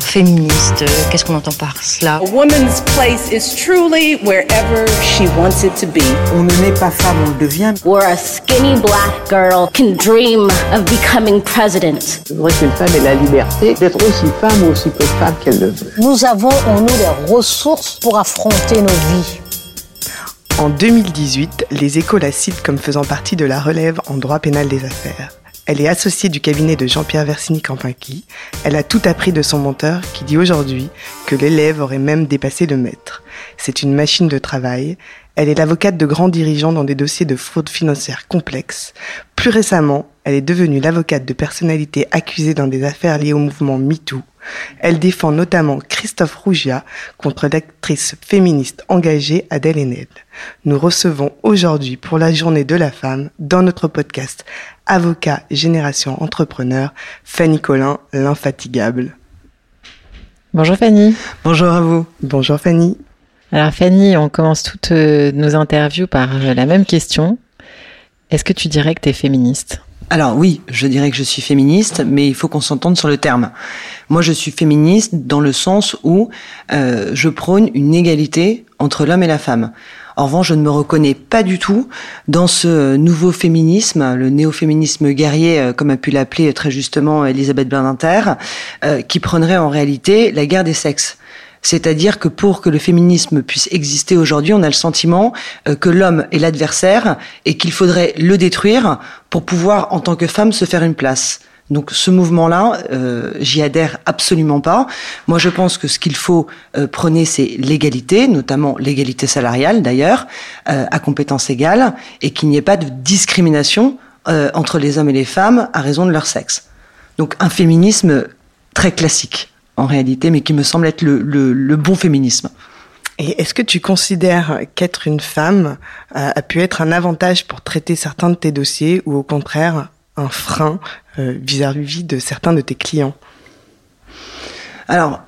féministe. Qu'est-ce qu'on entend par cela A woman's place is truly wherever she wants it to be. On ne naît pas femme, on le devient. Where a skinny black girl can dream of becoming president. C'est vrai qu'une femme ait la liberté d'être aussi femme ou aussi peu de femme qu'elle le veut. Nous avons en nous les ressources pour affronter nos vies. En 2018, les échos la citent comme faisant partie de la relève en droit pénal des affaires. Elle est associée du cabinet de Jean-Pierre Versini-Campinqui. Elle a tout appris de son menteur qui dit aujourd'hui que l'élève aurait même dépassé le maître. C'est une machine de travail. Elle est l'avocate de grands dirigeants dans des dossiers de fraude financière complexes. Plus récemment, elle est devenue l'avocate de personnalités accusées dans des affaires liées au mouvement MeToo. Elle défend notamment Christophe Rougia contre l'actrice féministe engagée Adèle Haenel. Nous recevons aujourd'hui pour la journée de la femme, dans notre podcast Avocat Génération Entrepreneur, Fanny Collin, l'infatigable. Bonjour Fanny. Bonjour à vous. Bonjour Fanny. Alors Fanny, on commence toutes euh, nos interviews par euh, la même question. Est-ce que tu dirais que tu es féministe? Alors oui, je dirais que je suis féministe, mais il faut qu'on s'entende sur le terme. Moi, je suis féministe dans le sens où euh, je prône une égalité entre l'homme et la femme. En revanche, je ne me reconnais pas du tout dans ce nouveau féminisme, le néo-féminisme guerrier, euh, comme a pu l'appeler très justement Elisabeth Berninter, euh, qui prendrait en réalité la guerre des sexes. C'est-à-dire que pour que le féminisme puisse exister aujourd'hui, on a le sentiment euh, que l'homme est l'adversaire et qu'il faudrait le détruire pour pouvoir, en tant que femme, se faire une place. Donc ce mouvement-là, euh, j'y adhère absolument pas. Moi, je pense que ce qu'il faut euh, prôner, c'est l'égalité, notamment l'égalité salariale d'ailleurs, à compétences égales, et qu'il n'y ait pas de discrimination entre les hommes et les femmes à raison de leur sexe. Donc un féminisme très classique en réalité, mais qui me semble être le, le, le bon féminisme. Et est-ce que tu considères qu'être une femme a, a pu être un avantage pour traiter certains de tes dossiers ou au contraire un frein euh, vis-à-vis de certains de tes clients? Alors,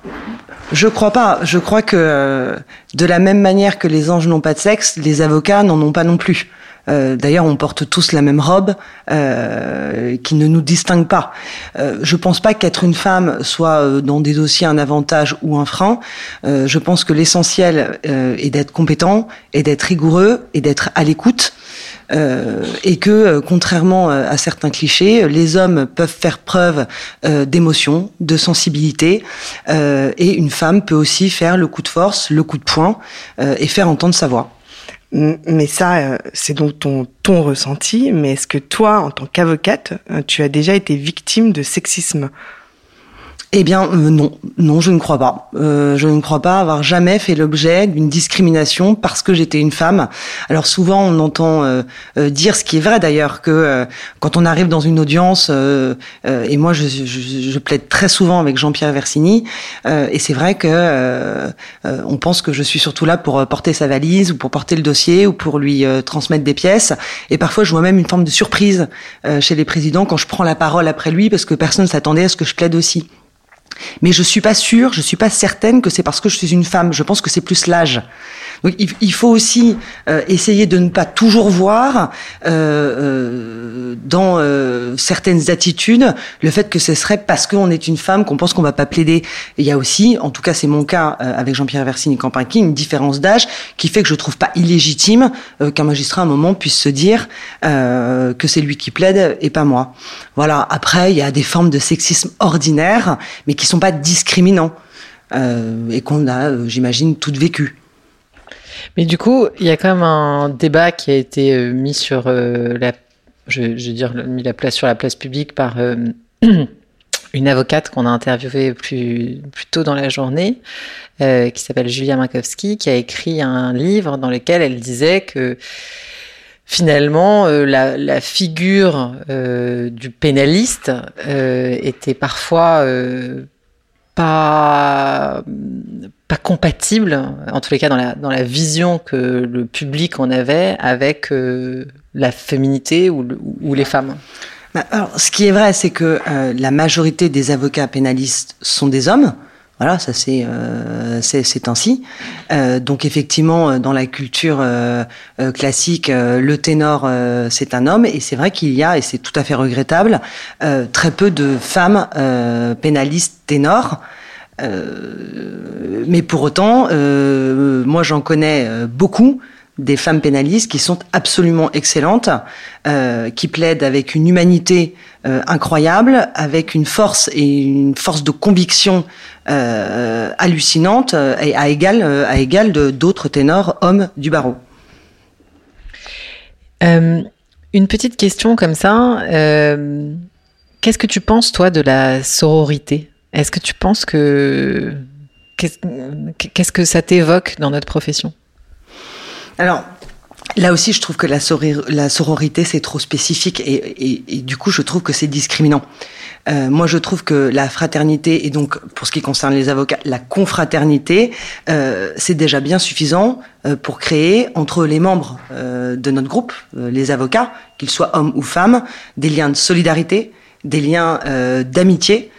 je crois pas. Je crois que euh, de la même manière que les anges n'ont pas de sexe, les avocats n'en ont pas non plus. Euh, D'ailleurs, on porte tous la même robe euh, qui ne nous distingue pas. Euh, je pense pas qu'être une femme soit euh, dans des dossiers un avantage ou un frein. Euh, je pense que l'essentiel est d'être compétent, et d'être rigoureux, et d'être à l'écoute. Euh, et que, contrairement à certains clichés, les hommes peuvent faire preuve euh, d'émotion, de sensibilité, et une femme peut aussi faire le coup de force, le coup de poing, et faire entendre sa voix. Mais ça, c'est donc ton, ton ressenti. Mais est-ce que toi, en tant qu'avocate, tu as déjà été victime de sexisme? Eh bien, euh, non, non, je ne crois pas. Euh, je ne crois pas avoir jamais fait l'objet d'une discrimination parce que j'étais une femme. Alors souvent, on entend euh, euh dire ce qui est vrai d'ailleurs que euh, quand on arrive dans une audience, et moi, je, je, je, plaide très souvent avec Jean-Pierre Versini, et c'est vrai que on pense que je suis surtout là pour porter sa valise ou pour porter le dossier ou pour lui transmettre des pièces. Et parfois, je vois même une forme de surprise chez les présidents quand je prends la parole après lui parce que personne s'attendait à ce que je plaide aussi. Mais je suis pas sûre, je suis pas certaine que c'est parce que je suis une femme. Je pense que c'est plus l'âge. Donc il, faut aussi euh, essayer de ne pas toujours voir euh, euh, dans euh, certaines attitudes le fait que ce serait parce qu'on est une femme qu'on pense qu'on va pas plaider. Et il y a aussi, en tout cas c'est mon cas euh, avec Jean-Pierre Versini Campinqui, une différence d'âge qui fait que je trouve pas illégitime euh, qu'un magistrat à un moment puisse se dire que c'est lui qui plaide et pas moi. Voilà. Après il y a des formes de sexisme ordinaire, mais qui sont pas discriminants. et qu'on a, j'imagine, toutes vécues. Mais du coup, il y a quand même un débat qui a été euh, mis sur euh, la, je, dire, mis la place sur la place publique par euh, une avocate qu'on a interviewée plus, plus tôt dans la journée, euh, qui s'appelle Julia Makowski, qui a écrit un livre dans lequel elle disait que finalement, euh, la, figure euh, du pénaliste euh, était parfois pas pas compatible, en tous les cas dans la, dans la vision que le public en avait avec euh, la féminité ou, ou les femmes. Bah, alors, ce qui est vrai, c'est que euh, la majorité des avocats pénalistes sont des hommes. Voilà, ça c'est euh, c'est ainsi. Euh, donc effectivement, dans la culture euh, classique, le ténor c'est un homme, et c'est vrai qu'il y a, et c'est tout à fait regrettable, très peu de femmes pénalistes ténors. mais pour autant, moi j'en connais beaucoup des femmes pénalistes qui sont absolument excellentes, qui plaident avec une humanité incroyable, avec une force et une force de conviction hallucinante et à égal à égal de d'autres ténors hommes du barreau. Une petite question comme ça. Euh, qu'est-ce que tu penses, toi, de la sororité? Est-ce que tu penses que. Qu'est-ce que ça t'évoque dans notre profession? Alors, Là aussi, je trouve que la, sororité, c'est trop spécifique et, du coup, je trouve que c'est discriminant. Euh, moi, je trouve que la fraternité et donc, pour ce qui concerne les avocats, la confraternité, euh, c'est déjà bien suffisant euh, pour créer entre les membres de notre groupe, les avocats, qu'ils soient hommes ou femmes, des liens de solidarité, des liens d'amitié.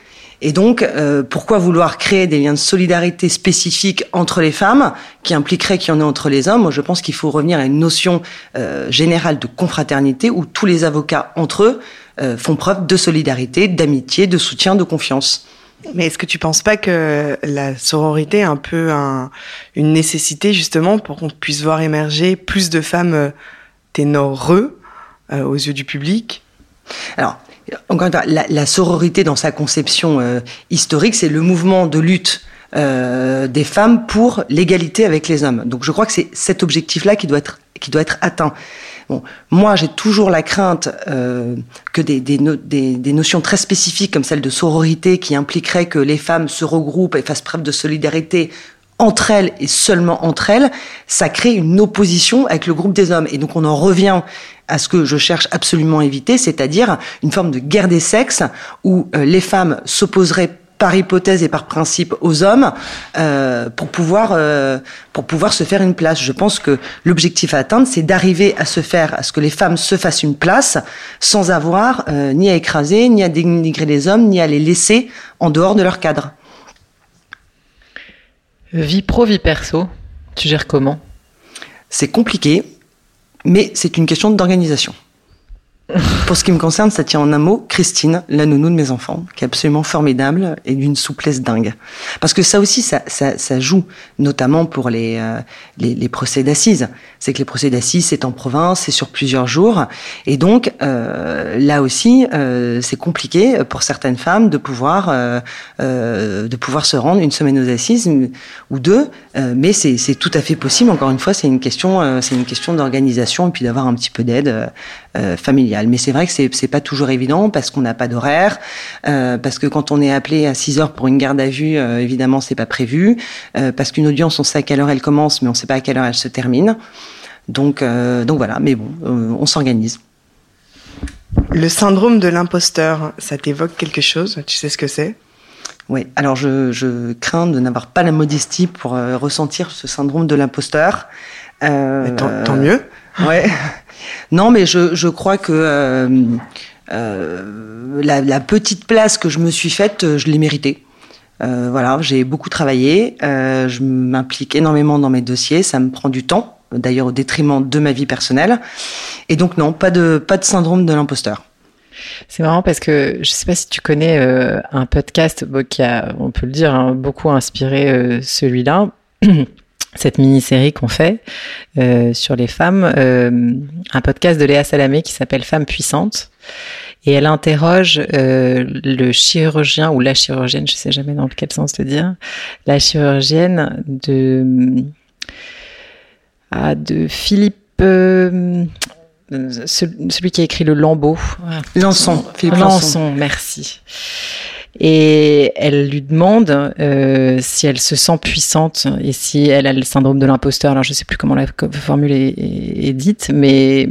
Et donc, euh, pourquoi vouloir créer des liens de solidarité spécifiques entre les femmes qui impliqueraient qu'il y en ait entre les hommes? Moi, je pense qu'il faut revenir à une notion euh, générale de confraternité où tous les avocats entre eux euh, font preuve de solidarité, d'amitié, de soutien, de confiance. Mais est-ce que tu penses pas que la sororité est un peu une nécessité justement pour qu'on puisse voir émerger plus de femmes ténoreux aux yeux du public? Alors, encore une fois, la, sororité dans sa conception euh, historique, c'est le mouvement de lutte euh, des femmes pour l'égalité avec les hommes. Donc je crois que c'est cet objectif-là qui doit être qui doit être atteint. Moi, j'ai toujours la crainte euh, que des, des, des, notions très spécifiques comme celle de sororité, qui impliquerait que les femmes se regroupent et fassent preuve de solidarité entre elles et seulement entre elles, ça crée une opposition avec le groupe des hommes. Et donc on en revient à ce que je cherche absolument à éviter, c'est-à-dire une forme de guerre des sexes où euh, les femmes s'opposeraient par hypothèse et par principe aux hommes euh, pour pouvoir euh, pour pouvoir se faire une place. Je pense que l'objectif à atteindre, c'est d'arriver à se faire à ce que les femmes se fassent une place sans avoir ni à écraser, ni à dénigrer les hommes, ni à les laisser en dehors de leur cadre. Vie pro, vie perso, tu gères comment? C'est compliqué, mais c'est une question d'organisation. Pour ce qui me concerne, ça tient en un mot Christine, la nounou de mes enfants, qui est absolument formidable et d'une souplesse dingue. Parce que ça aussi, ça, ça, ça joue, notamment pour les, euh, les, les, procès d'assises. C'est que les procès d'assises, c'est en province, c'est sur plusieurs jours. Et donc, euh, là aussi, euh, c'est compliqué pour certaines femmes de pouvoir, euh, euh, de pouvoir se rendre une semaine aux assises ou deux. mais c'est tout à fait possible. Encore une fois, c'est une question, c'est une question d'organisation et puis d'avoir un petit peu d'aide familiale. Mais c'est vrai que c'est pas toujours évident parce qu'on n'a pas d'horaire, euh, parce que quand on est appelé à 6 heures pour une garde à vue, euh, évidemment c'est pas prévu, euh, parce qu'une audience on sait à quelle heure elle commence, mais on sait pas à quelle heure elle se termine. Donc euh, donc voilà, mais bon, on s'organise. Le syndrome de l'imposteur, ça t'évoque quelque chose? Tu sais ce que c'est? Oui, alors je, je crains de n'avoir pas la modestie pour ressentir ce syndrome de l'imposteur. Tant, tant, mieux. Ouais. Non, mais je, crois que euh, euh, la, petite place que je me suis faite, je l'ai méritée. Euh, voilà, j'ai beaucoup travaillé, je m'implique énormément dans mes dossiers, ça me prend du temps, d'ailleurs au détriment de ma vie personnelle. Et donc non, pas de pas de syndrome de l'imposteur. C'est marrant parce que je sais pas si tu connais un podcast qui a, on peut le dire, hein, beaucoup inspiré celui-là. cette mini-série qu'on fait euh, sur les femmes, euh, un podcast de Léa Salamé qui s'appelle Femmes puissantes. Et elle interroge euh, le chirurgien ou la chirurgienne, je sais jamais dans quel sens te dire, la chirurgienne de ah, de Philippe euh, celui qui a écrit le Lambeau. Lançon, Philippe Lançon, merci. Et elle lui demande euh, si elle se sent puissante et si elle a le syndrome de l'imposteur. Alors je sais plus comment la formule est, dite, mais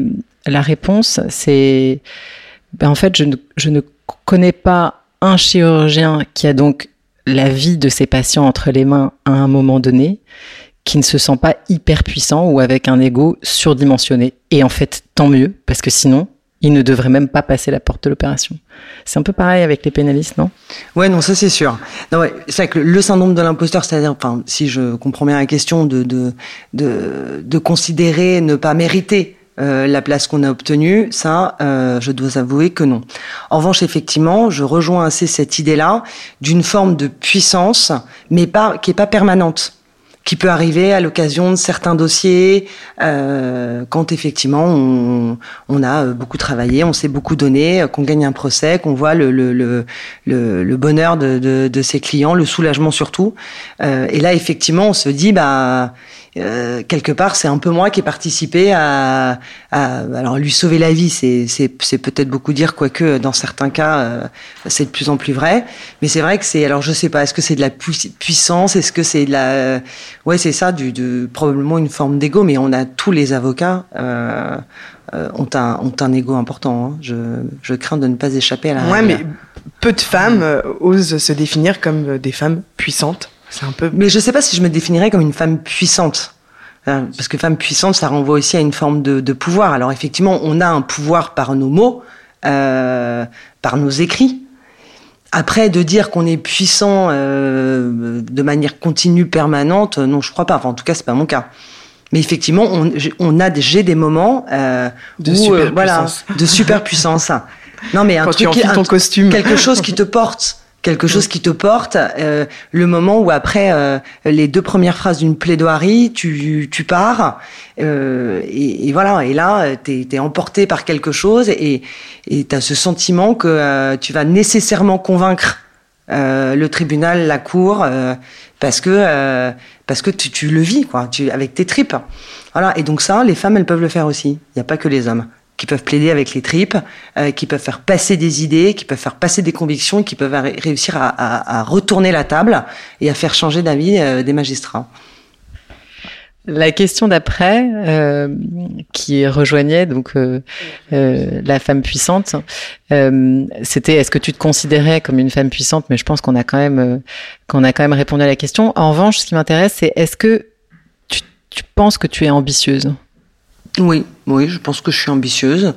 la réponse c'est ben, en fait je ne, je ne connais pas un chirurgien qui a donc la vie de ses patients entre les mains à un moment donné qui ne se sent pas hyper puissant ou avec un ego surdimensionné. Et en fait, tant mieux, parce que sinon, il ne devrait même pas passer la porte de l'opération. C'est un peu pareil avec les pénalistes, non? Ouais, non, ça c'est sûr. Non, ouais, c'est que le syndrome de l'imposteur, c'est-à-dire, enfin, si je comprends bien la question, de de de, de considérer ne pas mériter la place qu'on a obtenue, ça, je dois avouer que non. En revanche, effectivement, je rejoins assez cette idée-là d'une forme de puissance, mais pas qui est pas permanente qui peut arriver à l'occasion de certains dossiers, euh, quand effectivement on, on, a beaucoup travaillé, on s'est beaucoup donné, qu'on gagne un procès, qu'on voit le, le, le, le, bonheur de, de, de, ses clients, le soulagement surtout. Euh, et là, effectivement, on se dit, bah euh, quelque part, c'est un peu moi qui ai participé à, à alors lui sauver la vie. C'est, c'est, c'est peut-être beaucoup dire, quoique dans certains cas, euh, c'est de plus en plus vrai. Mais c'est vrai que c'est, alors je sais pas, est-ce que c'est de la puissance, est-ce que c'est de la, ouais, c'est ça, du, de, probablement une forme d'ego. Mais on a tous les avocats. Euh, euh ont un, ont un ego important. Hein. Je, je crains de ne pas échapper à la Ouais, mais peu de femmes osent se définir comme des femmes puissantes. Un peu... Mais je sais pas si je me définirais comme une femme puissante. Hein, parce que femme puissante, ça renvoie aussi à une forme de, de pouvoir. Alors effectivement, on a un pouvoir par nos mots, euh, par nos écrits. Après, de dire qu'on est puissant euh, de manière continue, permanente, non, je crois pas. Enfin, en tout cas, c'est pas mon cas. Mais effectivement, on, on a j'ai des moments euh, de super euh, voilà, de super puissance. Non, mais un Quand truc, tu ton costume, quelque chose qui te porte quelque chose qui te porte. Euh, le moment où après euh, les deux premières phrases d'une plaidoirie, tu, tu pars euh, et, et, voilà. Et là, t'es es emporté par quelque chose et tu as ce sentiment que euh, tu vas nécessairement convaincre euh, le tribunal, la cour, parce que parce que tu, tu, le vis quoi, tu, avec tes tripes. Voilà. Et donc ça, les femmes, elles peuvent le faire aussi. Il n'y a pas que les hommes qui peuvent plaider avec les tripes, euh, qui peuvent faire passer des idées, qui peuvent faire passer des convictions, qui peuvent réussir à, retourner la table et à faire changer d'avis euh, des magistrats. La question d'après, euh, qui rejoignait donc la femme puissante, c'était est-ce que tu te considérais comme une femme puissante? Mais je pense qu'on a quand même qu'on a quand même répondu à la question. En revanche, ce qui m'intéresse, c'est est-ce que tu penses que tu es ambitieuse? Oui, oui, je pense que je suis ambitieuse,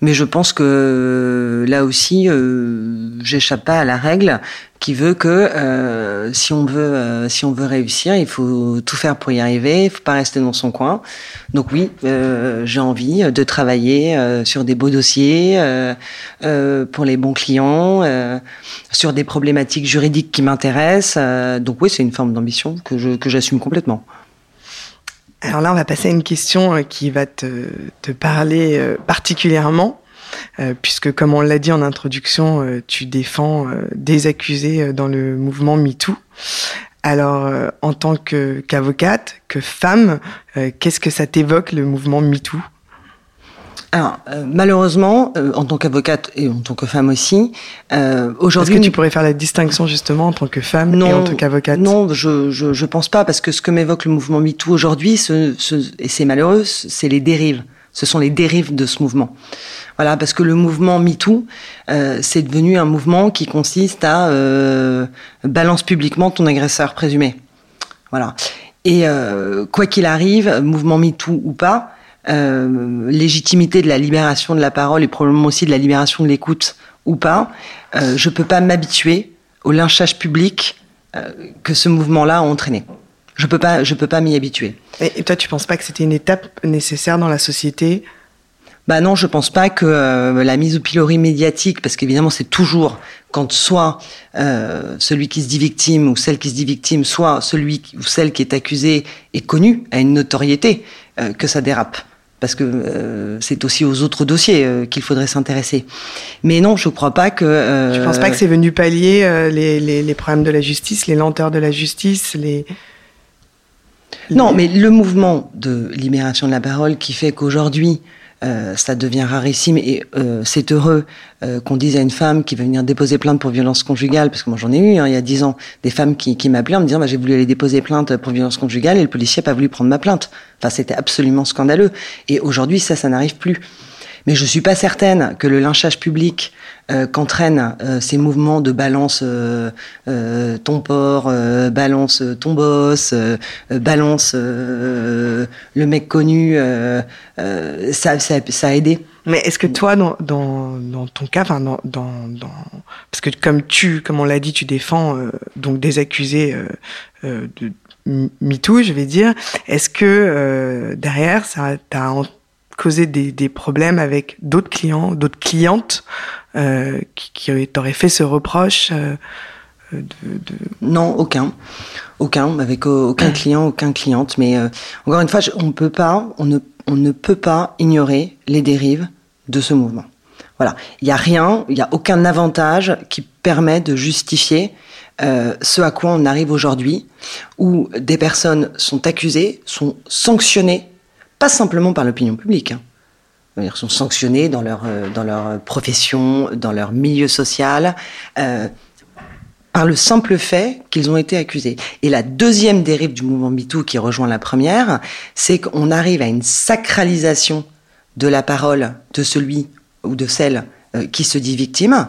mais je pense que là aussi, euh, j'échappe pas à la règle qui veut que euh, si on veut, euh, si on veut réussir, il faut tout faire pour y arriver. Il faut pas rester dans son coin. Donc oui, euh, j'ai envie de travailler sur des beaux dossiers pour les bons clients, sur des problématiques juridiques qui m'intéressent. donc oui, c'est une forme d'ambition que je que j'assume complètement. Alors là, on va passer à une question euh, qui va te, parler euh, particulièrement, euh, puisque comme on l'a dit en introduction, tu défends des accusés dans le mouvement MeToo. Alors, en tant qu'avocate, que femme, qu'est-ce que ça t'évoque le mouvement MeToo? Alors, euh, malheureusement, euh, en tant qu'avocate et en tant que femme aussi, euh, aujourd'hui... Est-ce que tu pourrais faire la distinction justement en tant que femme et en tant qu'avocate? Non, je, je, je pense pas, parce que ce que m'évoque le mouvement MeToo aujourd'hui, ce, ce, et c'est malheureux, c'est les dérives. Ce sont les dérives de ce mouvement. Voilà, parce que le mouvement MeToo, euh, c'est devenu un mouvement qui consiste à euh, balance publiquement ton agresseur présumé. Voilà. Et quoi qu'il arrive, mouvement MeToo ou pas, euh, légitimité de la libération de la parole et probablement aussi de la libération de l'écoute ou pas, euh, je peux pas m'habituer au lynchage public euh, que ce mouvement-là a entraîné. Je peux pas, je peux pas m'y habituer. Et toi, tu penses pas que c'était une étape nécessaire dans la société? Bah non, je pense pas que euh, la mise au pilori médiatique, parce qu'évidemment c'est toujours quand soit euh, celui qui se dit victime ou celle qui se dit victime, soit celui ou celle qui est accusé est connu, a une notoriété, euh, que ça dérape parce que euh, c'est aussi aux autres dossiers euh, qu'il faudrait s'intéresser. Mais non, je ne crois pas que. Euh, je pense pas que c'est venu pallier euh, les, les, les, problèmes de la justice, les lenteurs de la justice, les. Non, mais le mouvement de libération de la parole qui fait qu'aujourd'hui, euh, ça devient rarissime et euh, c'est heureux euh, qu'on dise à une femme qui veut venir déposer plainte pour violence conjugale, parce que moi j'en ai eu hein, il y a dix ans, des femmes qui, qui m'appelaient en me disant bah, j'ai voulu aller déposer plainte pour violence conjugale et le policier n'a pas voulu prendre ma plainte. Enfin c'était absolument scandaleux. Et aujourd'hui ça, ça n'arrive plus. Mais je suis pas certaine que le lynchage public euh, qu'entraînent euh, ces mouvements de balance euh, euh ton porc, balance ton boss, balance le mec connu, ça, ça, ça, a aidé. Mais est-ce que toi, dans, dans, dans ton cas, enfin dans, dans, parce que comme tu, comme on l'a dit, tu défends donc des accusés de MeToo, je vais dire, est-ce que derrière ça, t'as causé des, des problèmes avec d'autres clients, d'autres clientes euh, qui, qui t'auraient fait ce reproche euh, de, de... Non, aucun. Aucun, avec aucun client, aucun cliente. Mais euh, encore une fois, je- on peut pas, on ne, on ne peut pas ignorer les dérives de ce mouvement. Voilà, il n'y a rien, il n'y a aucun avantage qui permet de justifier euh, ce à quoi on arrive aujourd'hui, où des personnes sont accusées, sont sanctionnées, pas simplement par l'opinion publique. Hein. C'est-à-dire sont leur, euh, dans leur profession, dans leur milieu social. Euh, par le simple fait qu'ils ont été accusés. Et la deuxième dérive du mouvement MeToo qui rejoint la première, c'est qu'on arrive à une sacralisation de la parole de celui ou de celle euh, qui se dit victime,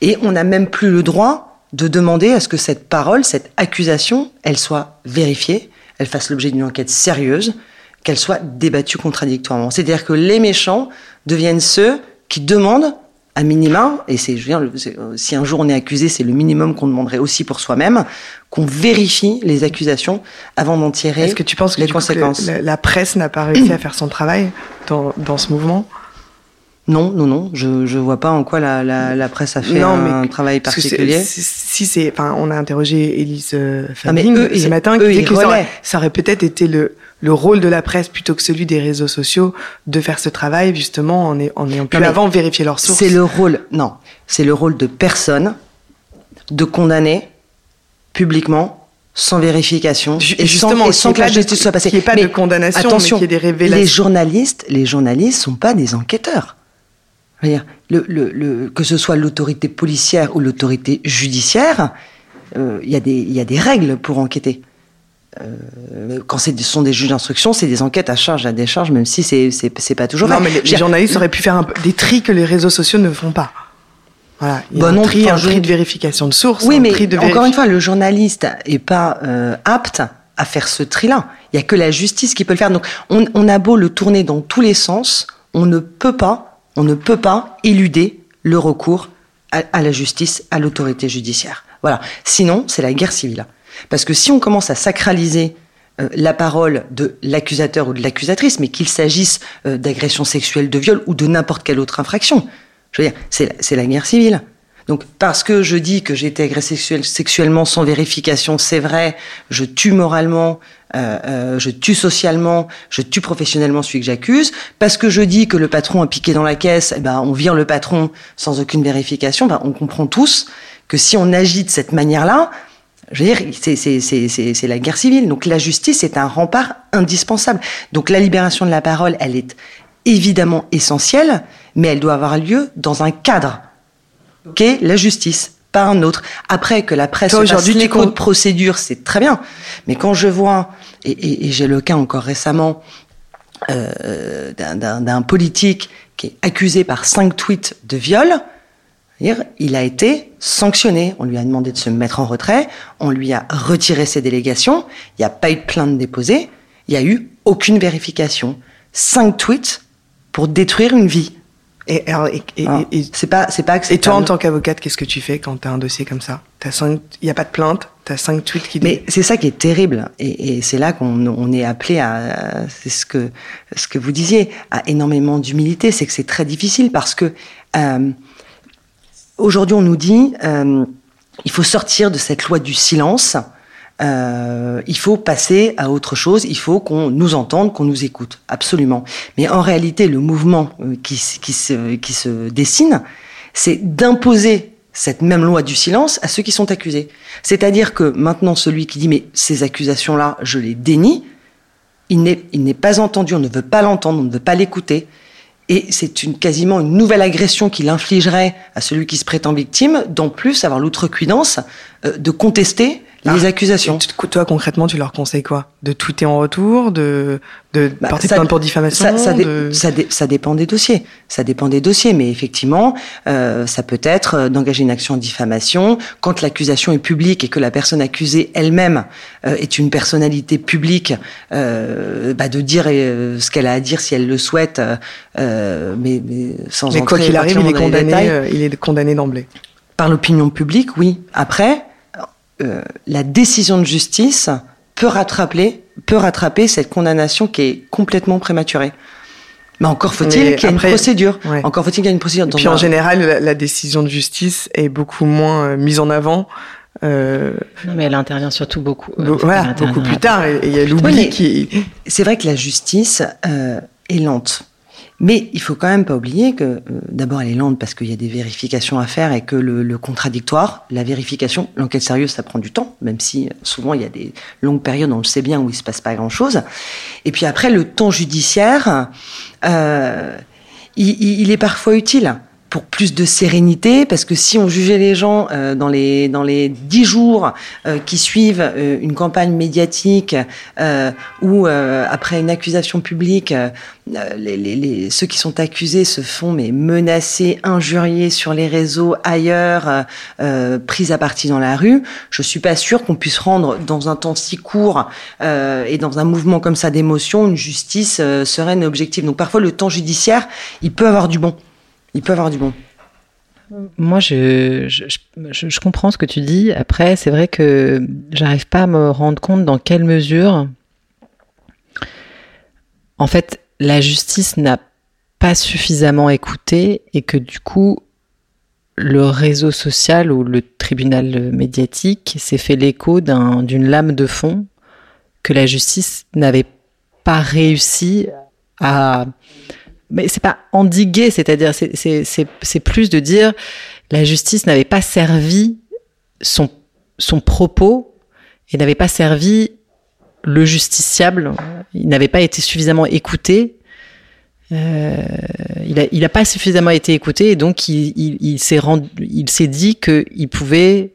et on n'a même plus le droit de demander à ce que cette parole, cette accusation, elle soit vérifiée, elle fasse l'objet d'une enquête sérieuse, qu'elle soit débattue contradictoirement. C'est-à-dire que les méchants deviennent ceux qui demandent à minima, et c'est, je veux dire, euh, si un jour on est accusé, c'est le minimum qu'on demanderait aussi pour soi-même, qu'on vérifie les accusations avant d'en tirer Est-ce que tu penses que, les du coup, que conséquences. la, la presse n'a pas réussi à faire son travail dans, dans ce mouvement? Non, non, non, je je vois pas en quoi la, la, la presse a fait Non, un travail particulier. c'est- Si c'est, enfin, on a interrogé Élise euh, Ah, eux, ce matin qui eux, disait ils que ça aurait, relaient. ça aurait peut-être été le, le rôle de la presse plutôt que celui des réseaux sociaux de faire ce travail justement en, est- en ayant pu avant vérifier leurs sources. C'est le rôle, non, c'est le rôle de personne de condamner publiquement sans vérification et justement, sans, et que la justice soit passée. qu'il y ait pas Mais de condamnation, mais attention, qu'il y ait des révélations. Les journalistes, les journalistes sont pas des enquêteurs. Je veux dire, le, le, le- que ce soit l'autorité policière ou l'autorité judiciaire, euh, y, il y a des règles pour enquêter. Euh, quand ce sont des juges d'instruction, c'est des enquêtes à charge, à décharge, même si c'est pas toujours non, vrai. mais les, journalistes auraient pu faire un des tris que les réseaux sociaux ne font pas. Voilà, il y a Bah un non, tri, un tri de vérification de source, Oui, un mais tri de encore une fois, le journaliste est pas euh, apte à faire ce tri-là. Il y a que la justice qui peut le faire. Donc, on, on a beau le tourner dans tous les sens, on ne peut pas, on ne peut pas éluder le recours à, à la justice, à l'autorité judiciaire. Voilà. Sinon, c'est la guerre civile. Parce que si on commence à sacraliser euh, la parole de l'accusateur ou de l'accusatrice, mais qu'il s'agisse euh, d'agression sexuelle, de viol ou de n'importe quelle autre infraction, je veux dire, c'est la- guerre civile. Donc, parce que je dis que j'ai été agressé sexuel- sexuellement sans vérification, c'est vrai, je tue moralement, euh, je tue socialement, je tue professionnellement celui que j'accuse. Parce que je dis que le patron a piqué dans la caisse, eh ben, on vire le patron sans aucune vérification. Ben, on comprend tous que si on agit de cette manière-là, je veux dire, c'est- la guerre civile. Donc la justice est un rempart indispensable. Donc la libération de la parole, elle est évidemment essentielle, mais elle doit avoir lieu dans un cadre qu'est la justice, pas un autre. Après que la presse aujourd'hui, l'écho comptes- de procédure, c'est très bien. Mais quand je vois, et, et- et j'ai le cas encore récemment euh, d'un- politique qui est accusé par cinq tweets de viol, il a été sanctionné. On lui a demandé de se mettre en retrait. On lui a retiré ses délégations. Il n'y a pas eu de plainte déposée. Il n'y a eu aucune vérification. Cinq tweets pour détruire une vie. Et, alors, et- et- Ah, et- c'est pas, c'est pas et toi, en tant qu'avocate, qu'est-ce que tu fais quand tu as un dossier comme ça? Il n'y a pas de plainte, tu as cinq tweets qui Mais c'est ça qui est terrible, et, et c'est là qu'on on est appelé à, c'est ce que ce que vous disiez, à énormément d'humilité, c'est que c'est très difficile parce que euh, aujourd'hui on nous dit euh, il faut sortir de cette loi du silence, euh, il faut passer à autre chose, il faut qu'on nous entende, qu'on nous écoute, absolument. Mais en réalité, le mouvement euh, qui, se, qui se dessine, c'est d'imposer cette même loi du silence à ceux qui sont accusés. C'est-à-dire que maintenant, celui qui dit mais ces accusations-là, je les dénie, il n'est pas entendu, on ne veut pas l'entendre, on ne veut pas l'écouter. Et c'est quasiment une nouvelle agression qu'il infligerait à celui qui se prétend victime, d'en plus avoir l'outrecuidance euh, de contester les Ah, accusations. et tu- Toi, concrètement, tu leur conseilles quoi? De tweeter en retour De, de Bah, porter ça- plainte pour diffamation ça, ça, dé- de- ça, dé- ça dépend des dossiers. Ça dépend des dossiers, mais effectivement, euh, ça peut être euh, d'engager une action en diffamation quand l'accusation est publique et que la personne accusée elle-même euh, est une personnalité publique, euh, bah, de dire euh, ce qu'elle a à dire si elle le souhaite, mais, mais sans Mais quoi entrer qu'il arrive, il est les condamné, il est condamné d'emblée. Par l'opinion publique, oui. Après, euh, la décision de justice peut rattraper, peut rattraper cette condamnation qui est complètement prématurée. Mais encore faut-il qu'il y ait une procédure. Encore faut-il qu'il y ait une procédure. Et puis en général, la, décision de justice est beaucoup moins euh, mise en avant. Euh... Non, mais elle intervient surtout beaucoup. Euh, voilà, beaucoup plus tard. Et il y a l'oubli qui. C'est vrai que la justice euh, est lente. Mais il faut quand même pas oublier que euh, d'abord elle est lente parce qu'il y a des vérifications à faire et que le, contradictoire, la vérification, l'enquête sérieuse, ça prend du temps, même si euh, souvent il y a des longues périodes, on le sait bien, où il se passe pas grand-chose. Et puis après, le temps judiciaire, euh, il, est parfois utile pour plus de sérénité, parce que si on jugeait les gens euh, dans les dans les dix jours euh, qui suivent euh, une campagne médiatique ou après une accusation publique, les, les, les, ceux qui sont accusés se font mais menacer, injurier sur les réseaux, ailleurs, pris à partie dans la rue. Je suis pas sûre qu'on puisse rendre dans un temps si court et dans un mouvement comme ça d'émotion une justice sereine et objective. Donc parfois le temps judiciaire, il peut avoir du bon il peut avoir du bon. Moi, je, comprends ce que tu dis. Après, c'est vrai que j'arrive pas à me rendre compte dans quelle mesure, en fait, la justice n'a pas suffisamment écouté et que du coup, le réseau social ou le tribunal médiatique s'est fait l'écho d'une lame de fond que la justice n'avait pas réussi à mais c'est pas endiguer, c'est-à-dire c'est plus de dire la justice n'avait pas servi son son propos et n'avait pas servi le justiciable, il n'avait pas été suffisamment écouté. Euh, il a, il a pas suffisamment été écouté et donc il, il, s'est il s'est dit qu'il pouvait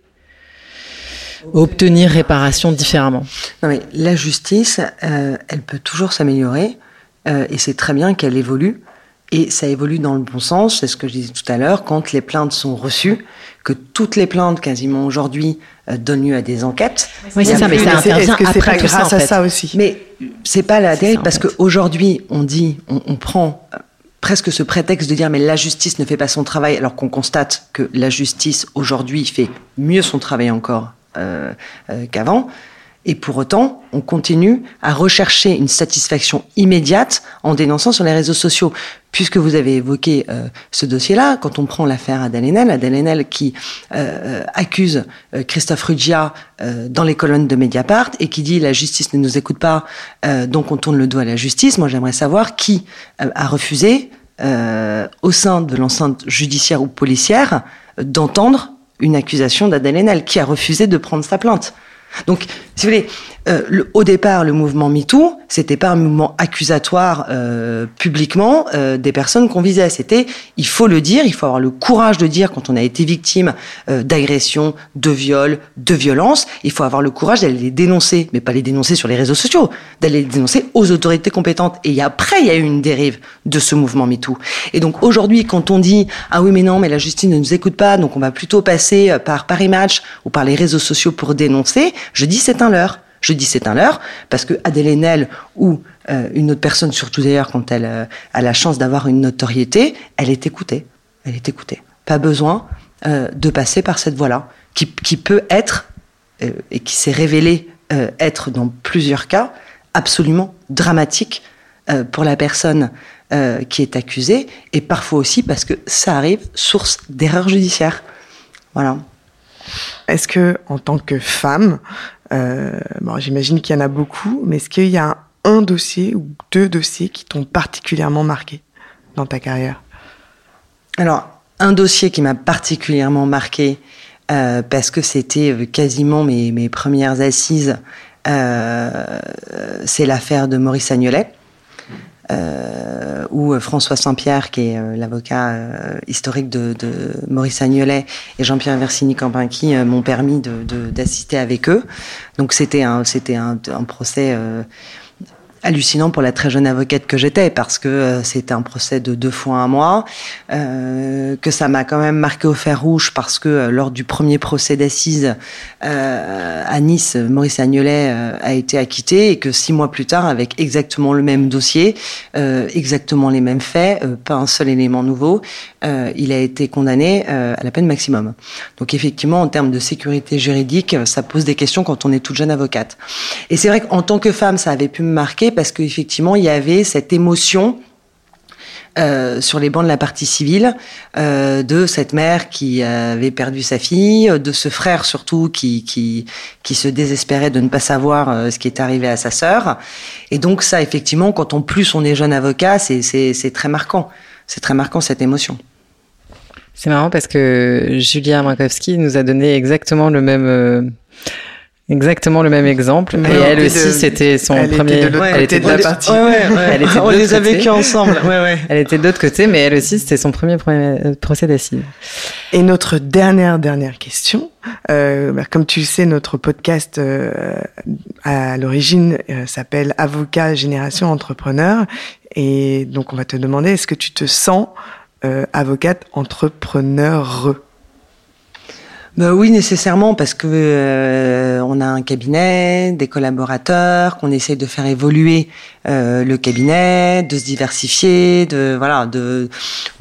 obtenir réparation différemment. Non mais la justice, euh, elle peut toujours s'améliorer euh, et c'est très bien qu'elle évolue. Et ça évolue dans le bon sens, c'est ce que je disais tout à l'heure, quand les plaintes sont reçues, que toutes les plaintes quasiment aujourd'hui euh, donnent lieu à des enquêtes. Oui, c'est ça, mais ça intervient après tout grâce ça, en fait. à ça aussi. Mais c'est pas la dérive parce qu'aujourd'hui on dit, on, on prend euh, presque ce prétexte de dire mais la justice ne fait pas son travail alors qu'on constate que la justice aujourd'hui fait mieux son travail encore euh, euh, qu'avant. Et pour autant, on continue à rechercher une satisfaction immédiate en dénonçant sur les réseaux sociaux. Puisque vous avez évoqué euh, ce dossier-là, quand on prend l'affaire Adèle Haenel, Adèle Haenel qui euh, accuse euh, Christophe Ruggia dans les colonnes de Mediapart et qui dit la justice ne nous écoute pas, donc on tourne le doigt à la justice. Moi, j'aimerais savoir qui a refusé, au sein de l'enceinte judiciaire ou policière, d'entendre une accusation d'Adèle Haenel, qui a refusé de prendre sa plainte? Donc, si vous voulez, euh, le, au départ, le mouvement MeToo, c'était pas un mouvement accusatoire euh, publiquement euh, des personnes qu'on visait. C'était, il faut le dire, il faut avoir le courage de dire quand on a été victime euh, d'agression, de viol, de violence. Il faut avoir le courage d'aller les dénoncer, mais pas les dénoncer sur les réseaux sociaux, d'aller les dénoncer aux autorités compétentes. Et après, il y a eu une dérive de ce mouvement MeToo. Et donc aujourd'hui, quand on dit ah oui mais non, mais la justice ne nous écoute pas, donc on va plutôt passer euh, par Paris Match ou par les réseaux sociaux pour dénoncer, je dis c'est un leurre. Je dis c'est un leurre parce que Adèle Haenel ou euh, une autre personne, surtout d'ailleurs quand elle euh, a la chance d'avoir une notoriété, elle est écoutée. Elle est écoutée. Pas besoin euh, de passer par cette voie-là, qui, qui, peut être et qui s'est révélée être dans plusieurs cas absolument dramatique pour la personne qui est accusée et parfois aussi parce que ça arrive source d'erreurs judiciaires. Voilà. Est-ce que, en tant que femme, euh, j'imagine qu'il y en a beaucoup, mais est-ce qu'il y a un dossier ou deux dossiers qui t'ont particulièrement marqué dans ta carrière? Alors, un dossier qui m'a particulièrement marqué euh, parce que c'était euh, quasiment mes, premières assises, c'est l'affaire de Maurice Agnolet. Euh, où François Saint-Pierre, qui est euh, l'avocat euh, historique de, de, Maurice Agnolet, et Jean-Pierre Versini-Campinqui m'ont permis d'assister de, de, avec eux. Donc c'était un, un, un, procès hallucinant pour la très jeune avocate que j'étais parce que euh, c'était un procès de deux fois un mois, euh, que ça m'a quand même marqué au fer rouge parce que euh, lors du premier procès d'assises à Nice, Maurice Agnolet a été acquitté et que six mois plus tard, avec exactement le même dossier, exactement les mêmes faits, pas un seul élément nouveau, il a été condamné à la peine maximum. Donc effectivement, en termes de sécurité juridique, ça pose des questions quand on est toute jeune avocate. Et c'est vrai qu'en tant que femme, ça avait pu me marquer parce qu'effectivement, il y avait cette émotion euh, sur les bancs de la partie civile euh, de cette mère qui avait perdu sa fille, de ce frère surtout qui, qui, qui se désespérait de ne pas savoir euh, ce qui est arrivé à sa sœur. Et donc ça, effectivement, quand on plus on est jeune avocat, c'est très marquant. C'est très marquant cette émotion. C'est marrant parce que Julia Markowski nous a donné exactement le même exactement le même exemple. Et elle aussi c'était son premier elle était de la partie. Elle était on les a vécus ensemble. Elle était de l'autre côté mais elle aussi c'était son premier, euh, procès d'assises. Et notre dernière dernière question euh, bah, comme tu sais notre podcast euh, à l'origine euh, s'appelle avocat génération entrepreneur. Et donc on va te demander est-ce que tu te sens euh, avocate entrepreneur bah oui, nécessairement, parce que euh, on a un cabinet, des collaborateurs, qu'on essaie de faire évoluer euh, le cabinet, de se diversifier, de voilà, de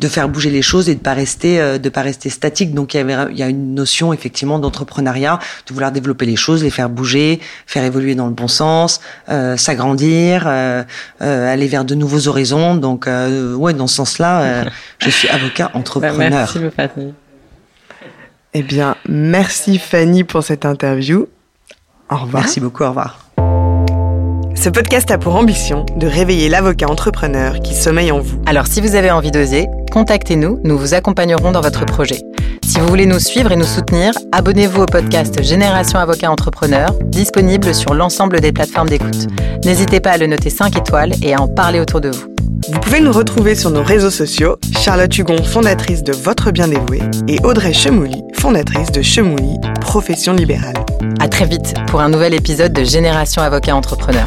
de faire bouger les choses et de pas rester euh, de pas rester statique. Donc il y avait il y a une notion effectivement d'entrepreneuriat, de vouloir développer les choses, les faire bouger, faire évoluer dans le bon sens, euh, s'agrandir, euh, aller vers de nouveaux horizons. Donc ouais, dans ce sens-là, je suis avocat bah, entrepreneur. Merci, eh bien, merci Fanny pour cette interview. Au revoir. Merci beaucoup, au revoir. Ce podcast a pour ambition de réveiller l'avocat entrepreneur qui sommeille en vous. Alors si vous avez envie d'oser, contactez-nous, nous vous accompagnerons dans votre projet. Si vous voulez nous suivre et nous soutenir, abonnez-vous au podcast Génération Avocat Entrepreneur, disponible sur l'ensemble des plateformes d'écoute. N'hésitez pas à le noter 5 étoiles et à en parler autour de vous. Vous pouvez nous retrouver sur nos réseaux sociaux, Charlotte Hugon, fondatrice de Votre Bien Dévoué, et Audrey Chemouli, fondatrice de Chemouli, profession libérale. À très vite pour un nouvel épisode de Génération Avocat Entrepreneur.